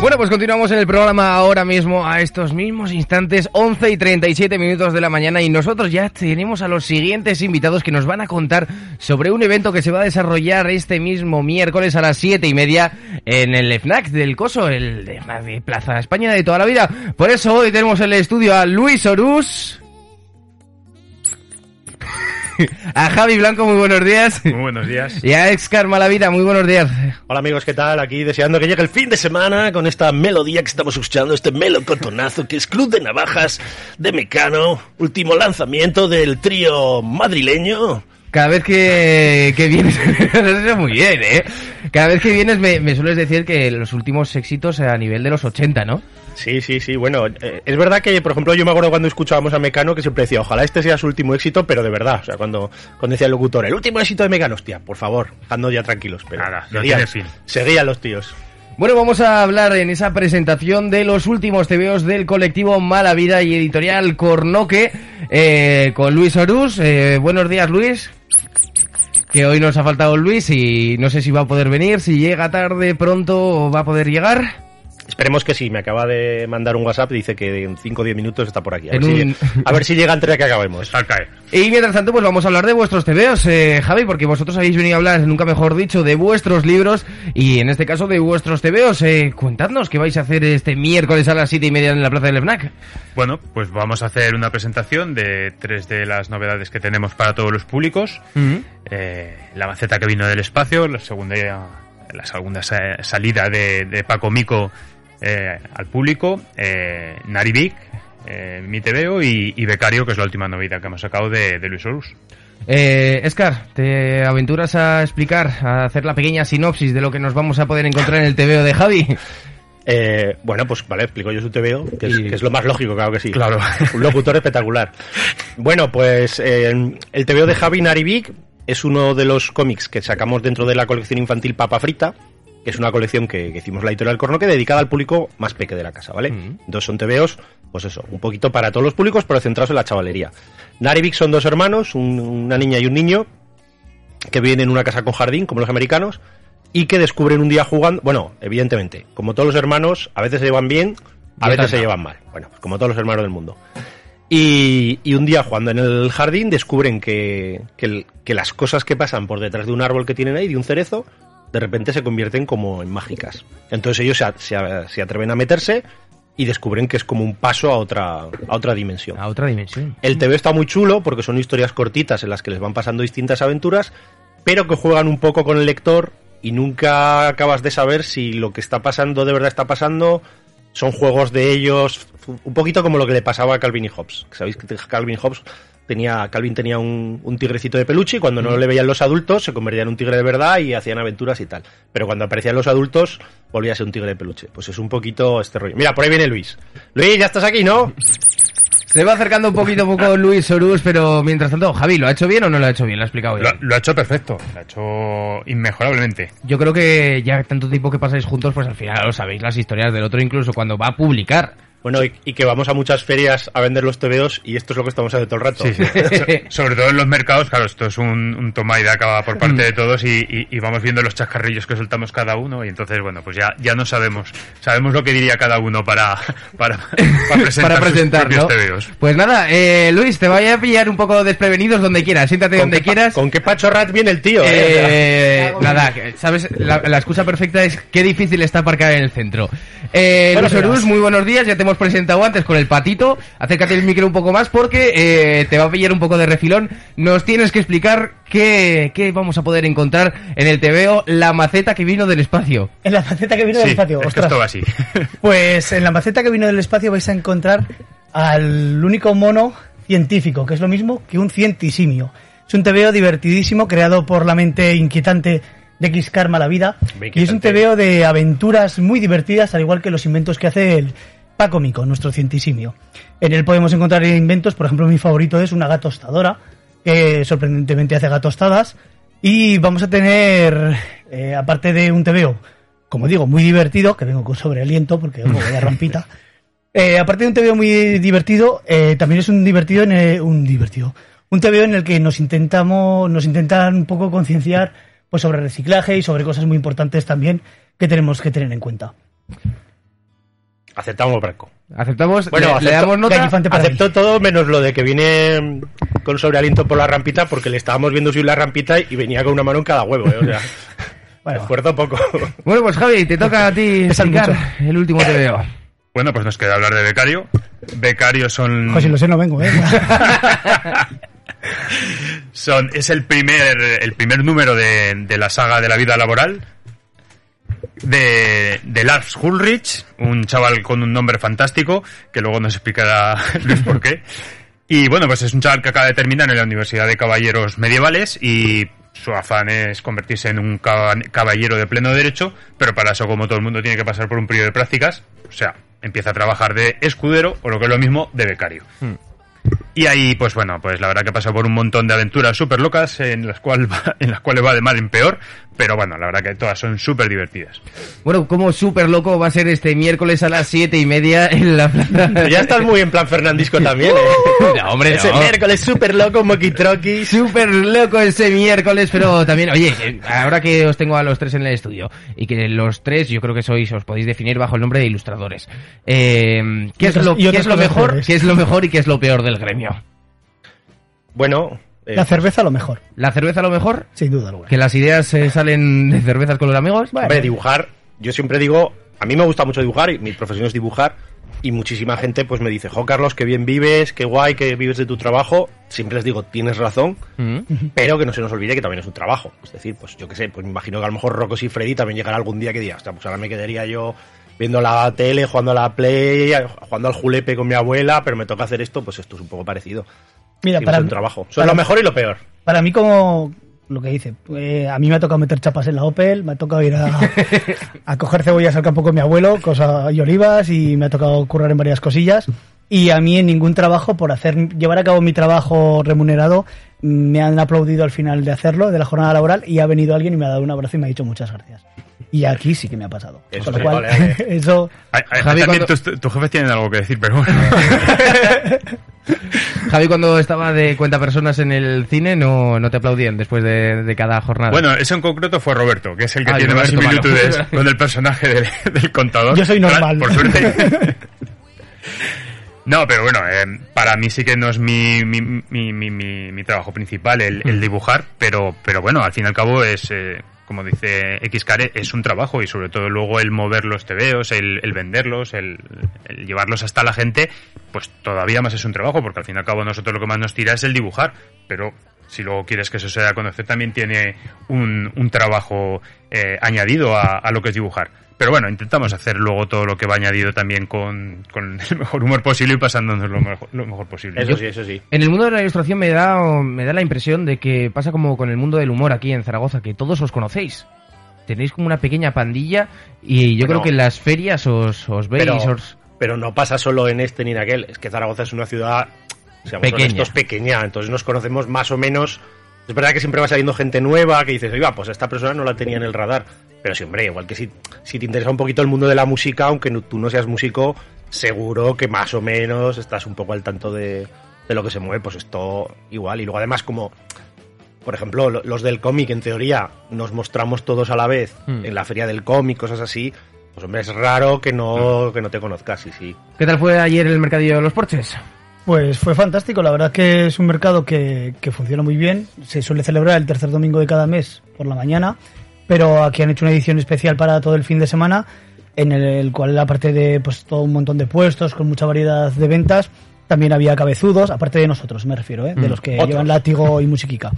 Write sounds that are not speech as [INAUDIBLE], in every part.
Bueno, pues continuamos en el programa ahora mismo, a estos mismos instantes, 11 y 37 minutos de la mañana, y nosotros ya tenemos a los siguientes invitados que nos van a contar sobre un evento que se va a desarrollar este mismo miércoles a las 7 y media en el FNAC del Coso, el de Plaza España de toda la vida. Por eso hoy tenemos en el estudio a Luis Orús. A Javi Blanco, muy buenos días. Muy buenos días. Y a Excar Malavida, muy buenos días. Hola amigos, ¿qué tal? Aquí deseando que llegue el fin de semana con esta melodía que estamos escuchando, este melocotonazo que es Club de Navajas de Mecano, último lanzamiento del trío madrileño. Cada vez que, que vienes, [LAUGHS] muy bien, ¿eh? Cada vez que vienes me, me sueles decir que los últimos éxitos a nivel de los 80, ¿no? Sí, sí, sí, bueno, eh, es verdad que, por ejemplo, yo me acuerdo cuando escuchábamos a Mecano que siempre decía, ojalá este sea su último éxito, pero de verdad, o sea, cuando, cuando decía el locutor, el último éxito de Mecano, hostia, por favor, dejadnos ya tranquilos, pero Nada, no seguían, tiene fin. seguían los tíos. Bueno, vamos a hablar en esa presentación de los últimos TVOs del colectivo Mala Vida y Editorial Cornoque eh, con Luis Orús. Eh, buenos días, Luis. Que hoy nos ha faltado Luis y no sé si va a poder venir, si llega tarde, pronto va a poder llegar. Esperemos que sí, me acaba de mandar un WhatsApp, dice que en 5 o 10 minutos está por aquí. A, ver, un- si, a ver si llega antes de que acabemos. Al caer. Y mientras tanto, pues vamos a hablar de vuestros TVOs, eh, Javi, porque vosotros habéis venido a hablar, nunca mejor dicho, de vuestros libros y en este caso de vuestros TVOs. Eh, cuentadnos qué vais a hacer este miércoles a las siete y media en la plaza del FNAC. Bueno, pues vamos a hacer una presentación de tres de las novedades que tenemos para todos los públicos. Eh, la maceta que vino del espacio, la segunda, la segunda sa- salida de, de Paco Mico eh, al público, eh, Narivik, eh, Mi TVO y, y Becario, que es la última novedad que hemos sacado de, de Luis Orus. Eh, Escar, ¿te aventuras a explicar, a hacer la pequeña sinopsis de lo que nos vamos a poder encontrar en el TVO de Javi? [LAUGHS] Eh, bueno, pues vale, explico yo su TVO, que es, que es lo más lógico, claro que sí. Claro. [LAUGHS] Un locutor espectacular. Bueno, pues eh, el TVO de Javi Narivik es uno de los cómics que sacamos dentro de la colección infantil Papa Frita, que es una colección que, que hicimos la editorial Cornoque dedicada al público más peque de la casa, ¿vale? Mm. Entonces son TVOs, pues eso, un poquito para todos los públicos, pero centrados en la chavalería. Narivik son dos hermanos, un- una niña y un niño, que viven en una casa con jardín, como los americanos, y que descubren un día jugando, bueno, evidentemente, como todos los hermanos, a veces se llevan bien, a veces se llevan mal, bueno, pues como todos los hermanos del mundo. Y, y un día jugando en el jardín descubren que, que, que las cosas que pasan por detrás de un árbol que tienen ahí, de un cerezo, de repente se convierten como en mágicas. Entonces ellos se, se atreven a meterse y descubren que es como un paso a otra, a otra dimensión. A otra dimensión. El TV está muy chulo porque son historias cortitas en las que les van pasando distintas aventuras, pero que juegan un poco con el lector y nunca acabas de saber si lo que está pasando de verdad está pasando. Son juegos de ellos, un poquito como lo que le pasaba a Calvin y Hobbes. Sabéis que Calvin y Hobbes tenía, Calvin tenía un, un tigrecito de peluche y cuando no le veían los adultos se convertía en un tigre de verdad y hacían aventuras y tal. Pero cuando aparecían los adultos volvía a ser un tigre de peluche. Pues es un poquito este rollo. Mira, por ahí viene Luis. Luis, ya estás aquí, ¿no? Se va acercando un poquito a poco Luis Orús, pero mientras tanto, Javi, ¿lo ha hecho bien o no lo ha hecho bien? Lo ha explicado bien. Lo, lo ha hecho perfecto, lo ha hecho inmejorablemente. Yo creo que ya tanto tiempo que pasáis juntos, pues al final lo sabéis las historias del otro, incluso cuando va a publicar. Bueno, y, y que vamos a muchas ferias a vender los TVOs y esto es lo que estamos haciendo todo el rato. Sí, sí. [LAUGHS] So- sobre todo en los mercados, claro, esto es un, un toma y daca por parte de todos y, y- y vamos viendo los chascarrillos que soltamos cada uno y entonces, bueno, pues ya, ya no sabemos, sabemos lo que diría cada uno para, [LAUGHS] para, para presentar, [LAUGHS] para presentar, sus ¿no? propios TVOs. Pues nada, eh, Luis, te voy a pillar un poco desprevenidos donde quieras. Siéntate ¿Con donde qué, quieras. ¿Con qué pachorrat viene el tío? eh? Eh, nada, sabes, la, la excusa perfecta es qué difícil está aparcar en el centro. Eh, Bueno, Luis Orús, muy buenos días, ya te hemos presentado antes con el patito, acércate el micro un poco más porque eh, te va a pillar un poco de refilón. Nos tienes que explicar qué, qué vamos a poder encontrar en el TVO, la maceta que vino del espacio. En la maceta que vino del espacio. es que ostras. esto va así. [LAUGHS] Pues en la maceta que vino del espacio vais a encontrar al único mono científico, que es lo mismo que un cientisimio. Es un TVO divertidísimo creado por la mente inquietante de X Karma la vida. Y es un. TVO de aventuras muy divertidas, al igual que los inventos que hace el Paco Mico, nuestro cientisimio. En él podemos encontrar inventos, por ejemplo, mi favorito es una gatostadora, que sorprendentemente hace gatostadas. Y vamos a tener, eh, aparte de un TVO, como digo, muy divertido, que vengo con sobrealiento porque oh, vaya rampita. [LAUGHS] Eh, aparte de un TVO muy divertido, eh, también es un divertido en el- un divertido, un TVO en el que nos intentamos, nos intentan un poco concienciar pues sobre reciclaje y sobre cosas muy importantes también que tenemos que tener en cuenta. Aceptamos Branco. ¿Aceptamos? Bueno, ¿Le, le acepto- damos nota? Aceptó todo menos lo de que viene con sobrealiento por la rampita porque le estábamos viendo subir la rampita y venía con una mano en cada huevo. ¿eh? O sea, [LAUGHS] Bueno. esfuerzo poco. [LAUGHS] Bueno, pues Javi, te toca a ti [LAUGHS] mucho. el último TVO. Bueno, pues nos queda hablar de becario. Becario son... Ojo, si lo sé, no vengo, ¿eh? Son, es el primer, el primer número de, de la saga de la vida laboral de, de Lars Ulrich, un chaval con un nombre fantástico, que luego nos explicará [LAUGHS] Luis por qué. Y bueno, pues es un chaval que acaba de terminar en la Universidad de Caballeros Medievales y su afán es convertirse en un caba- caballero de pleno derecho, pero para eso, como todo el mundo, tiene que pasar por un periodo de prácticas, o sea, empieza a trabajar de escudero o lo que es lo mismo, de becario. Y ahí, pues bueno, pues la verdad que pasó por un montón de aventuras súper locas en las, cual va- [LAUGHS] en las cuales va de mal en peor, pero bueno, la verdad que todas son súper divertidas. Bueno, como súper loco va a ser este miércoles a las siete y media en la plaza. [LAUGHS] ya estás muy en plan Fernandisco también, ¿eh? No, hombre, Ese no. miércoles súper loco, moquitroqui. Súper loco ese miércoles, pero también, oye, eh, ahora que os tengo a los tres en el estudio y que los tres yo creo que sois, os podéis definir bajo el nombre de ilustradores. Eh, ¿Qué es lo, qué es mejor? ¿Qué es lo mejor y qué es lo peor del gremio? Bueno, eh, La cerveza lo mejor, ¿La cerveza lo mejor? sin duda alguna. ¿Que las ideas eh, salen de cervezas con los amigos? hombre, dibujar, yo siempre digo, a mí me gusta mucho dibujar y mi profesión es dibujar y muchísima gente pues me dice, jo Carlos, qué bien vives, qué guay que vives de tu trabajo. Siempre les digo, tienes razón, Mm. pero que no se nos olvide que también es un trabajo. Es decir, pues yo qué sé, pues me imagino que a lo mejor Rocos y Freddy también llegará algún día que diga, pues ahora me quedaría yo viendo la tele, jugando a la Play, jugando al julepe con mi abuela, pero me toca hacer esto, pues esto es un poco parecido. Mira, para, un trabajo. Para- lo mejor y lo peor. para mí como lo que dice, eh, a mí me ha tocado meter chapas en la Opel, me ha tocado ir a, [LAUGHS] a coger cebollas al campo con mi abuelo, cosa y olivas, y me ha tocado currar en varias cosillas. Y a mí en ningún trabajo, por hacer llevar a cabo mi trabajo remunerado, me han aplaudido al final de hacerlo, de la jornada laboral, y ha venido alguien y me ha dado un abrazo y me ha dicho muchas gracias. Y aquí sí que me ha pasado. Eso Con lo sí, cual, vale, vale. [LAUGHS] eso Ay, ay, Javi, también cuando- tus, tus jefes tienen algo que decir, pero bueno. [LAUGHS] Javi, cuando estaba de cuenta personas en el cine, no, no te aplaudían después de, de cada jornada. Bueno, eso en concreto fue Roberto, que es el que Ah, tiene más similitudes [LAUGHS] con el personaje del, del contador. Yo soy normal. Por suerte. No, pero bueno, eh, para mí sí que no es mi, mi, mi, mi, mi- mi trabajo principal el, Mm. el dibujar, pero, pero bueno, al fin y al cabo es, eh, como dice Xcare, es un trabajo y sobre todo luego el mover los tebeos, el, el venderlos, el, llevarlos hasta la gente, pues todavía más es un trabajo, porque al fin y al cabo nosotros lo que más nos tira es el dibujar, pero si luego quieres que eso se dé a conocer también tiene un, un trabajo eh, añadido a, a lo que es dibujar. Pero bueno, intentamos hacer luego todo lo que va añadido también con, con el mejor humor posible y pasándonos lo mejor, lo mejor posible. Eso sí, eso sí. En el mundo de la ilustración me da, me da la impresión de que pasa como con el mundo del humor aquí en Zaragoza, que todos os conocéis. Tenéis como una pequeña pandilla y yo Bueno. creo que en las ferias os, os veis, Pero, os... pero no pasa solo en este ni en aquel. Es que Zaragoza es una ciudad, seamos Pequeña. honestos, pequeña. Entonces nos conocemos más o menos. Es verdad que siempre va saliendo gente nueva que dices, oiga, pues esta persona no la tenía en el radar. Pero sí, hombre, igual que si, si te interesa un poquito el mundo de la música, aunque no- tú no seas músico, seguro que más o menos estás un poco al tanto de, de lo que se mueve. Pues esto igual. Y luego además como... Por ejemplo, lo- los del cómic, en teoría, nos mostramos todos a la vez Hmm. en la feria del cómic, cosas así. Pues hombre, es raro que no, que no te conozcas, sí, sí. ¿Qué tal fue ayer el mercadillo de los porches? Pues fue fantástico, la verdad que es un mercado que, que funciona muy bien. Se suele celebrar el tercer domingo de cada mes por la mañana, pero aquí han hecho una edición especial para todo el fin de semana en el cual aparte de pues todo un montón de puestos con mucha variedad de ventas, también había cabezudos, aparte de nosotros, me refiero, ¿eh? de Mm. los que Otros. llevan látigo y musiquica.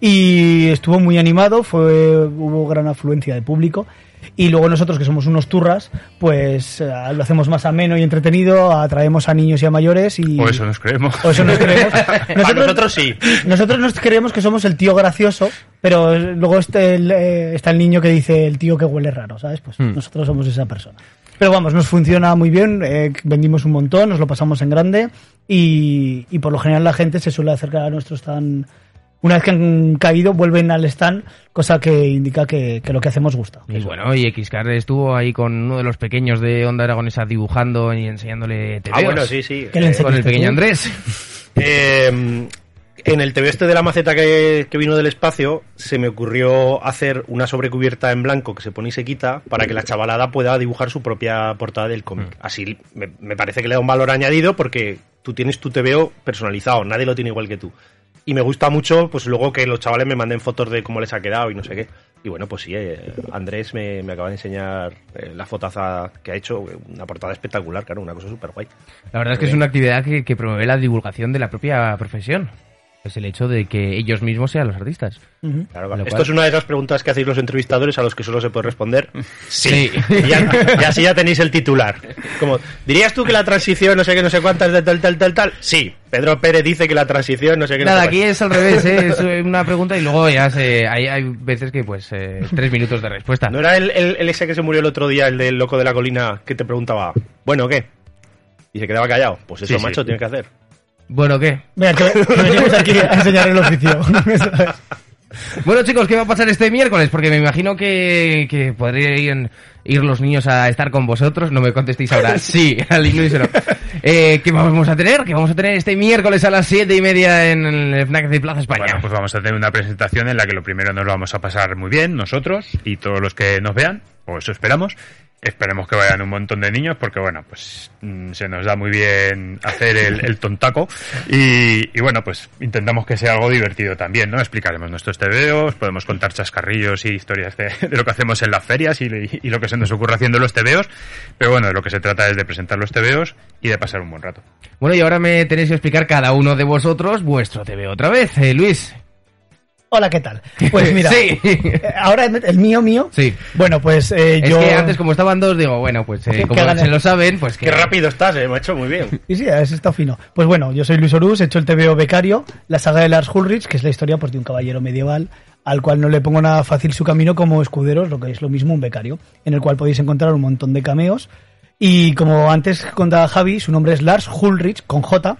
Y estuvo muy animado, fue hubo gran afluencia de público. Y luego nosotros, que somos unos turras, pues eh, lo hacemos más ameno y entretenido, atraemos a niños y a mayores y... O eso nos creemos. o eso nos creemos. [LAUGHS] Nosotros sí. Nosotros nos creemos que somos el tío gracioso, pero luego este, el, eh, está el niño que dice el tío que huele raro, ¿sabes? Pues Hmm. nosotros somos esa persona. Pero vamos, nos funciona muy bien, eh, vendimos un montón, nos lo pasamos en grande y, y por lo general la gente se suele acercar a nuestro stand. Una vez que han caído, vuelven al stand, cosa que indica que, que lo que hacemos gusta. Y bueno, y Xcar estuvo ahí con uno de los pequeños de Onda Aragonesa dibujando y enseñándole Ah, tebeos. bueno, sí, sí. ¿Qué le Eh, enseñaste Con el pequeño tú? Andrés. [LAUGHS] Eh, en el TV este de la maceta que, que vino del espacio, se me ocurrió hacer una sobrecubierta en blanco que se pone y se quita para que la chavalada pueda dibujar su propia portada del cómic. Mm. Así me, me parece que le da un valor añadido porque tú tienes tu TVO personalizado, nadie lo tiene igual que tú. Y me gusta mucho, pues luego que los chavales me manden fotos de cómo les ha quedado y no sé qué. Y bueno, pues sí, eh, Andrés me, me acaba de enseñar eh, la fotaza que ha hecho, una portada espectacular, claro, una cosa súper guay. La verdad es que es una actividad que, que promueve la divulgación de la propia profesión. Es el hecho de que ellos mismos sean los artistas. Claro, Lo claro. cual- Esto es una de esas preguntas que hacéis los entrevistadores a los que solo se puede responder. [LAUGHS] Sí. Y, ya- y así ya tenéis el titular. Como, ¿dirías tú que la transición no sé qué, no sé cuántas de tal, tal, tal, tal? Sí. Pedro Pérez dice que la transición no sé qué, no Nada, sé aquí es al revés, ¿eh? es [LAUGHS] una pregunta y luego ya se, hay, hay veces que pues eh, tres minutos de respuesta. ¿No era el, el- el ese que se murió el otro día, el del loco de la colina, que te preguntaba, bueno, ¿qué? Y se quedaba callado. Pues eso, Sí, sí. macho, tiene que hacer. Bueno, ¿qué? Venga, que, [LAUGHS] que venimos aquí a enseñar el oficio. [LAUGHS] Bueno, chicos, ¿qué va a pasar este miércoles? Porque me imagino que, que podrían ir los niños a estar con vosotros. No me contestéis ahora. [LAUGHS] Sí, al unísono. Eh, ¿Qué vamos a tener? ¿Qué vamos a tener este miércoles a las siete y media en el FNAC de Plaza España? Bueno, pues vamos a tener una presentación en la que lo primero nos lo vamos a pasar muy bien, nosotros y todos los que nos vean, o eso esperamos. Esperemos que vayan un montón de niños porque, bueno, pues mm, se nos da muy bien hacer el, tontaco y, bueno, pues intentamos que sea algo divertido también, ¿no? Explicaremos nuestros tebeos, podemos contar chascarrillos y historias de, [LAUGHS] lo que hacemos en las ferias y, y lo que se nos ocurre haciendo los tebeos, pero bueno, de lo que se trata es de presentar los tebeos y de pasar un buen rato. Bueno, y ahora me tenéis que explicar cada uno de vosotros vuestro TV otra vez. Eh, Luis. Hola, ¿qué tal? Pues mira, [LAUGHS] Sí. eh, ahora el mío, mío. Sí. Bueno, pues eh, Es yo... que antes, como estaban dos, digo, bueno, pues [LAUGHS] eh, Que como se lo saben, pues que... Qué rápido estás, eh, macho, muy bien. Sí, sí, has estado fino. Pues bueno, yo soy Luis Orús, he hecho el TVO Becario, la saga de Lars Ulrich, que es la historia pues, de un caballero medieval al cual no le pongo nada fácil su camino como escuderos, lo que es lo mismo un becario, en el cual podéis encontrar un montón de cameos. Y como antes contaba Javi, su nombre es Lars Ulrich, con J.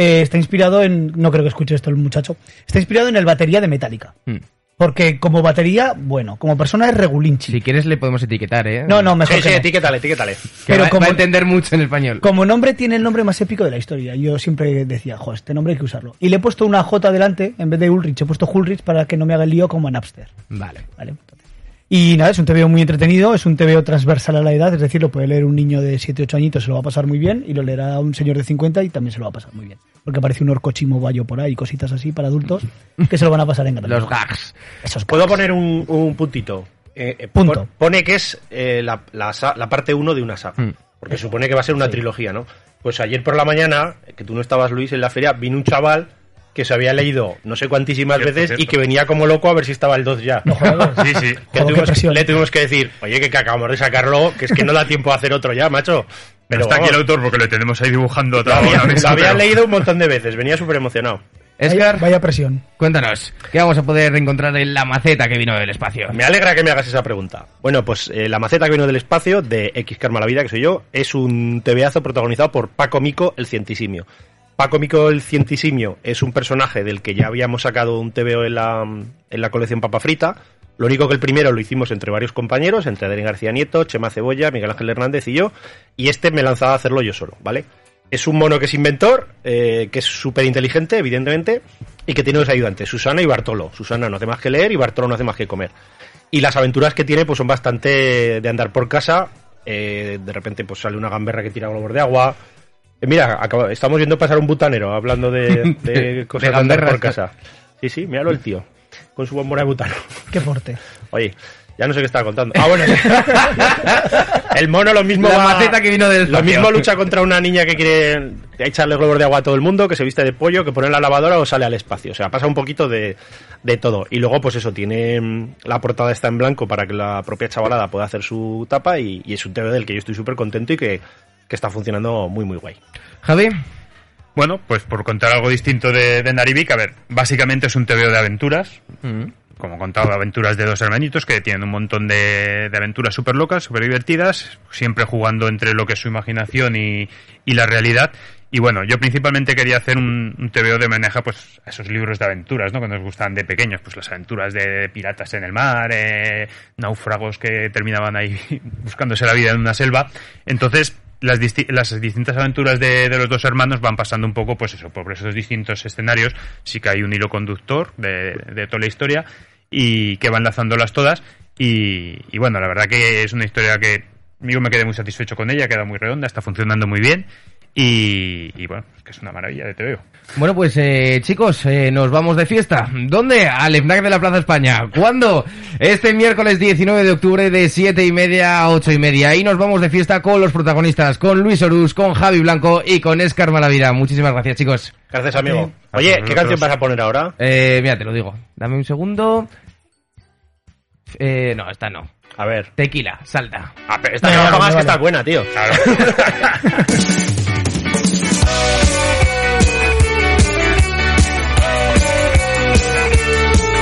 Eh, está inspirado en, no creo que escuche esto el muchacho, está inspirado en el batería de Metallica. Mm. Porque como batería, bueno, como persona es regulinchi. Si quieres le podemos etiquetar, ¿eh? No, no, mejor Sí, que sí, no. etiquétale, etiquétale. Que pero va, como- va a entender mucho en español. Como nombre tiene el nombre más épico de la historia. Yo siempre decía, jo, este nombre hay que usarlo. Y le he puesto una J delante, en vez de Ulrich, he puesto Ulrich para que no me haga el lío como en Napster. Vale. ¿Vale? Entonces- Y nada, es un TVO muy entretenido, es un TVO transversal a la edad, es decir, lo puede leer un niño de 7, 8 añitos, se lo va a pasar muy bien, y lo leerá un señor de 50 y también se lo va a pasar muy bien. Porque aparece un orco chimobayo por ahí, cositas así para adultos, que se lo van a pasar en grande. Los gags. Esos ¿Puedo poner un, un puntito? Eh, eh, Punto. pon- Pone que es eh, la, la parte 1 de una saga. Hmm. Porque supone que va a ser una trilogía, ¿no? Pues ayer por la mañana, que tú no estabas, Luis, en la feria, vino un chaval que se había leído no sé cuantísimas Cierto, veces y que venía como loco a ver si estaba el 2 ya. [LAUGHS] Sí, sí. Que tuvimos- le tuvimos que decir, oye, que, que acabamos de sacarlo, que es que no da tiempo a hacer otro ya, macho. Pero está aquí el autor porque le tenemos ahí dibujando lo había, vez. lo había leído un montón de veces, venía súper emocionado. Vaya, Escar, vaya presión. cuéntanos, ¿qué vamos a poder encontrar en la maceta que vino del espacio? Me alegra que me hagas esa pregunta. Bueno, pues eh, la maceta que vino del espacio, de X Karma la Vida, que soy yo, es un tebeazo protagonizado por Paco Mico, el cientisimio. Paco Mico, el cientisimio, es un personaje del que ya habíamos sacado un tebeo en la, en la colección Papa Frita. Lo único que el primero lo hicimos entre varios compañeros, entre Adrián García Nieto, Chema Cebolla, Miguel Ángel Hernández y yo, y este me lanzaba a hacerlo yo solo, ¿vale? Es un mono que es inventor, eh, que es súper inteligente, evidentemente, y que tiene dos ayudantes, Susana y Bartolo. Susana no hace más que leer y Bartolo no hace más que comer. Y las aventuras que tiene pues son bastante de andar por casa. eh, de repente pues sale una gamberra que tira globos de agua. Eh, mira, acaba- estamos viendo pasar un butanero hablando de, [LAUGHS] de cosas De de, andar gamberras. por casa. Sí, sí, míralo el tío, con su bombona de butano. [LAUGHS] Qué fuerte. Oye, Ya no sé qué estaba contando. Ah, bueno. [LAUGHS] el mono lo mismo La va- maceta que vino del Lo mismo lucha contra una niña que quiere echarle globos de agua a todo el mundo, que se viste de pollo, que pone en la lavadora o sale al espacio. O sea, pasa un poquito de, de todo. Y luego, pues eso, tiene mm, la portada está en blanco para que la propia chavalada pueda hacer su tapa y, y es un TV del que yo estoy súper contento y que, que está funcionando muy, muy guay. Javi. Bueno, pues por contar algo distinto de, de Narivik, a ver, básicamente es un TVO de aventuras, como he contado, aventuras de dos hermanitos que tienen un montón de, de aventuras súper locas, súper divertidas, siempre jugando entre lo que es su imaginación y, y la realidad. Y bueno, yo principalmente quería hacer un, un TVO de homenaje pues, a esos libros de aventuras, ¿no? Que nos gustan de pequeños, pues las aventuras de piratas en el mar, eh, náufragos que terminaban ahí [LAUGHS] buscándose la vida en una selva. Entonces, las, disti- las distintas aventuras de, de los dos hermanos van pasando un poco, pues eso, por esos distintos escenarios. Sí que hay un hilo conductor de, de toda la historia y que va enlazándolas todas. Y, y bueno, la verdad que es una historia que yo me quedé muy satisfecho con ella, queda muy redonda, está funcionando muy bien. Y, y bueno, es que es una maravilla de TVO. Bueno, pues eh, chicos, eh, nos vamos de fiesta. ¿Dónde? Al FNAC de la Plaza España. ¿Cuándo? Este miércoles 19 de octubre de 7 y media a 8 y media. Y nos vamos de fiesta con los protagonistas, con Luis Orús, con Javi Blanco y con Escar Malavida. Muchísimas gracias, chicos. Gracias, amigo. Oye, ¿qué canción vas a poner ahora? Eh, mira, te lo digo. Dame un segundo. Eh, no, esta no. A ver. Tequila, salta. Ah, pero esta no la vale, pongas que vale. está buena, tío. Claro. [LAUGHS]